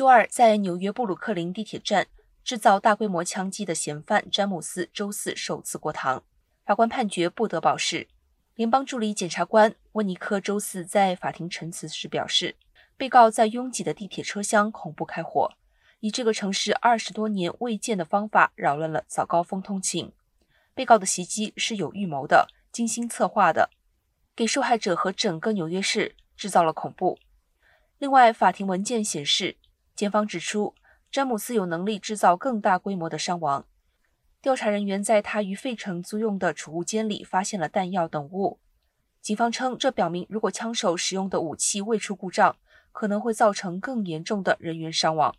周二，在纽约布鲁克林地铁站制造大规模枪击的嫌犯詹姆斯周四首次过堂，法官判决不得保释。联邦助理检察官温尼科周四在法庭陈词时表示，被告在拥挤的地铁车厢恐怖开火，以这个城市二十多年未见的方法扰乱了早高峰通勤。被告的袭击是有预谋的、精心策划的，给受害者和整个纽约市制造了恐怖。另外，法庭文件显示，检方指出詹姆斯有能力制造更大规模的伤亡。调查人员在他于费城租用的储物间里发现了弹药等物。警方称，这表明如果枪手使用的武器未出故障，可能会造成更严重的人员伤亡。